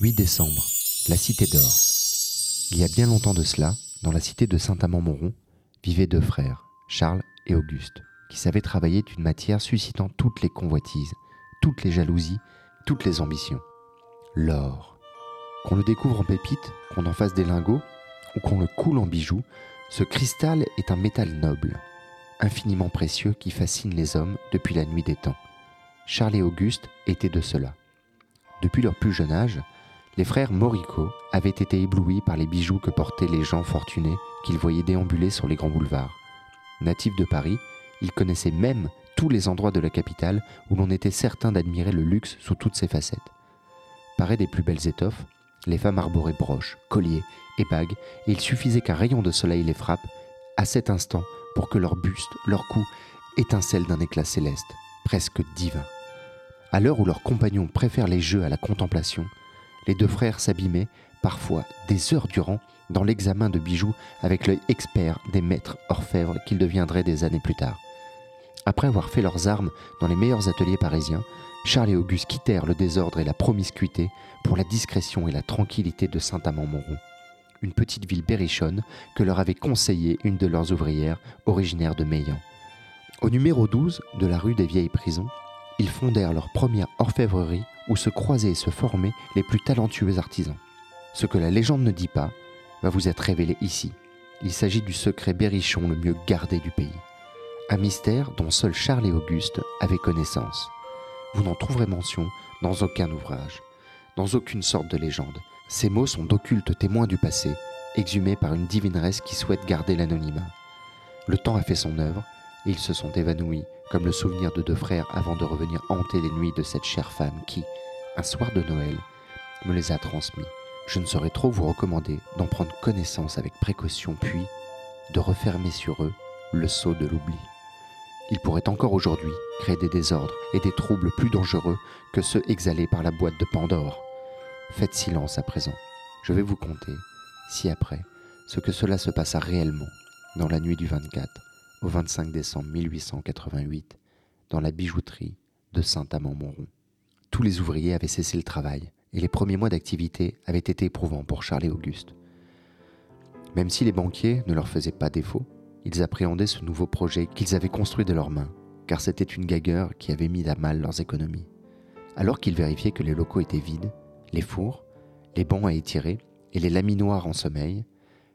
8 décembre, la cité d'or. Il y a bien longtemps de cela, dans la cité de Saint-Amand-Montrond, vivaient deux frères, Charles et Auguste, qui savaient travailler d'une matière suscitant toutes les convoitises, toutes les jalousies, toutes les ambitions. L'or. Qu'on le découvre en pépites, qu'on en fasse des lingots, ou qu'on le coule en bijoux, ce cristal est un métal noble, infiniment précieux qui fascine les hommes depuis la nuit des temps. Charles et Auguste étaient de cela. Depuis leur plus jeune âge, les frères Morico avaient été éblouis par les bijoux que portaient les gens fortunés qu'ils voyaient déambuler sur les grands boulevards. Natifs de Paris, ils connaissaient même tous les endroits de la capitale où l'on était certain d'admirer le luxe sous toutes ses facettes. Parés des plus belles étoffes, les femmes arboraient broches, colliers et bagues, et il suffisait qu'un rayon de soleil les frappe, à cet instant, pour que leur buste, leur cou, étincelle d'un éclat céleste, presque divin. À l'heure où leurs compagnons préfèrent les jeux à la contemplation, les deux frères s'abîmaient, parfois des heures durant, dans l'examen de bijoux avec l'œil expert des maîtres orfèvres qu'ils deviendraient des années plus tard. Après avoir fait leurs armes dans les meilleurs ateliers parisiens, Charles et Auguste quittèrent le désordre et la promiscuité pour la discrétion et la tranquillité de Saint-Amand-Montrond, une petite ville berrichonne que leur avait conseillée une de leurs ouvrières, originaire de Meillan. Au numéro 12 de la rue des Vieilles Prisons, ils fondèrent leur première orfèvrerie où se croisaient et se formaient les plus talentueux artisans. Ce que la légende ne dit pas va vous être révélé ici. Il s'agit du secret berrichon le mieux gardé du pays. Un mystère dont seuls Charles et Auguste avaient connaissance. Vous n'en trouverez mention dans aucun ouvrage, dans aucune sorte de légende. Ces mots sont d'occultes témoins du passé, exhumés par une divineresse qui souhaite garder l'anonymat. Le temps a fait son œuvre, et ils se sont évanouis, comme le souvenir de deux frères avant de revenir hanter les nuits de cette chère femme qui, un soir de Noël, me les a transmis. Je ne saurais trop vous recommander d'en prendre connaissance avec précaution, puis de refermer sur eux le sceau de l'oubli. Ils pourraient encore aujourd'hui créer des désordres et des troubles plus dangereux que ceux exhalés par la boîte de Pandore. Faites silence à présent. Je vais vous conter, ci-après, ce que cela se passa réellement dans la nuit du 24 au 25 décembre 1888 dans la bijouterie de Saint-Amand-Montrond. Tous les ouvriers avaient cessé le travail et les premiers mois d'activité avaient été éprouvants pour Charles et Auguste. Même si les banquiers ne leur faisaient pas défaut, ils appréhendaient ce nouveau projet qu'ils avaient construit de leurs mains, car c'était une gagueur qui avait mis à mal leurs économies. Alors qu'ils vérifiaient que les locaux étaient vides, les fours, les bancs à étirer et les laminoirs en sommeil,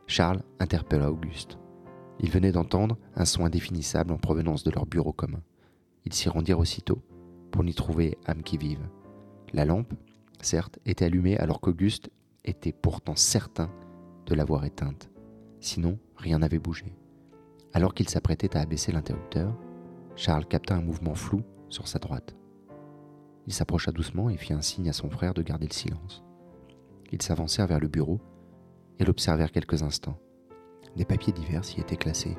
Charles interpella Auguste. Ils venaient d'entendre un son indéfinissable en provenance de leur bureau commun. Ils s'y rendirent aussitôt pour n'y trouver âme qui vive. La lampe, certes, était allumée alors qu'Auguste était pourtant certain de l'avoir éteinte. Sinon, rien n'avait bougé. Alors qu'il s'apprêtait à abaisser l'interrupteur, Charles capta un mouvement flou sur sa droite. Il s'approcha doucement et fit un signe à son frère de garder le silence. Ils s'avancèrent vers le bureau et l'observèrent quelques instants. Des papiers divers y étaient classés,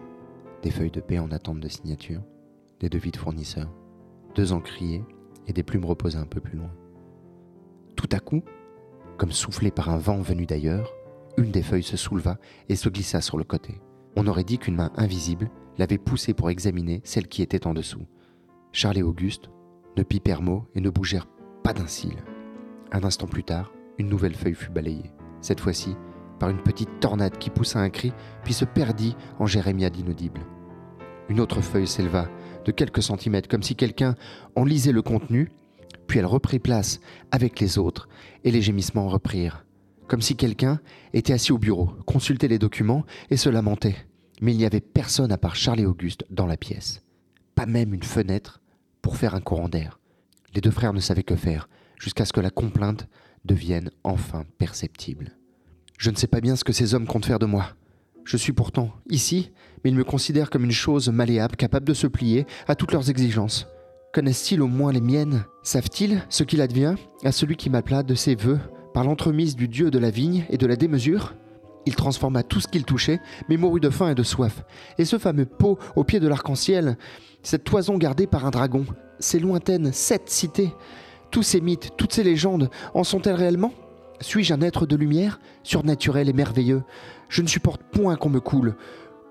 des feuilles de paix en attente de signature, des devis de fournisseurs, deux encriers et des plumes reposaient un peu plus loin. Tout à coup, comme soufflé par un vent venu d'ailleurs, une des feuilles se souleva et se glissa sur le côté. On aurait dit qu'une main invisible l'avait poussée pour examiner celle qui était en dessous. Charles et Auguste ne pipèrent mot et ne bougèrent pas d'un cil. Un instant plus tard, une nouvelle feuille fut balayée, cette fois-ci par une petite tornade qui poussa un cri, puis se perdit en jérémiade inaudible. Une autre feuille s'éleva de quelques centimètres, comme si quelqu'un en lisait le contenu, puis elle reprit place avec les autres, et les gémissements reprirent, comme si quelqu'un était assis au bureau, consultait les documents et se lamentait. Mais il n'y avait personne à part Charles et Auguste dans la pièce. Pas même une fenêtre pour faire un courant d'air. Les deux frères ne savaient que faire, jusqu'à ce que la complainte devienne enfin perceptible. Je ne sais pas bien ce que ces hommes comptent faire de moi. Je suis pourtant ici, mais ils me considèrent comme une chose malléable, capable de se plier à toutes leurs exigences. Connaissent-ils au moins les miennes? Savent-ils ce qu'il advient à celui qui m'appela de ses voeux par l'entremise du dieu de la vigne et de la démesure? Il transforma tout ce qu'il touchait, mais mourut de faim et de soif. Et ce fameux pot au pied de l'arc-en-ciel, cette toison gardée par un dragon, ces lointaines sept cités, tous ces mythes, toutes ces légendes, en sont-elles réellement? Suis-je un être de lumière, surnaturel et merveilleux? Je ne supporte point qu'on me coule,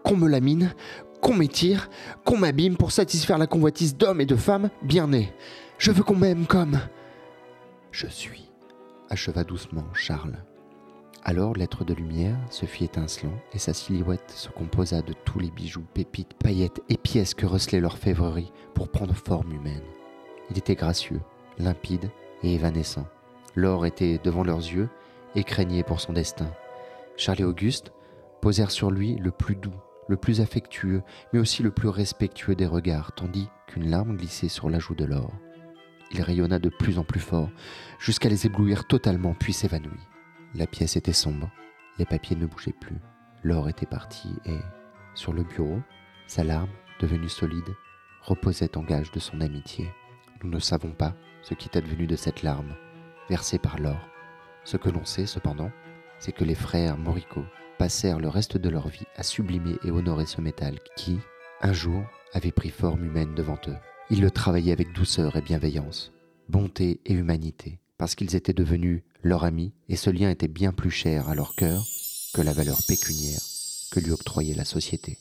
qu'on me lamine, qu'on m'étire, qu'on m'abîme pour satisfaire la convoitise d'hommes et de femmes bien nés. Je veux qu'on m'aime comme je suis. acheva doucement Charles. Alors l'être de lumière se fit étincelant et sa silhouette se composa de tous les bijoux, pépites, paillettes et pièces que recelait l'orfèvrerie pour prendre forme humaine. Il était gracieux, limpide et évanescent. L'or était devant leurs yeux et craignait pour son destin. Charles et Auguste posèrent sur lui le plus doux, le plus affectueux, mais aussi le plus respectueux des regards, tandis qu'une larme glissait sur la joue de l'or. Il rayonna de plus en plus fort, jusqu'à les éblouir totalement, puis s'évanouit. La pièce était sombre, les papiers ne bougeaient plus, l'or était parti et, sur le bureau, sa larme, devenue solide, reposait en gage de son amitié. Nous ne savons pas ce qui est advenu de cette larme, versée par l'or. Ce que l'on sait cependant, c'est que les frères Morico passèrent le reste de leur vie à sublimer et honorer ce métal qui, un jour, avait pris forme humaine devant eux. Ils le travaillaient avec douceur et bienveillance, bonté et humanité, parce qu'ils étaient devenus leur ami, et ce lien était bien plus cher à leur cœur que la valeur pécuniaire que lui octroyait la société.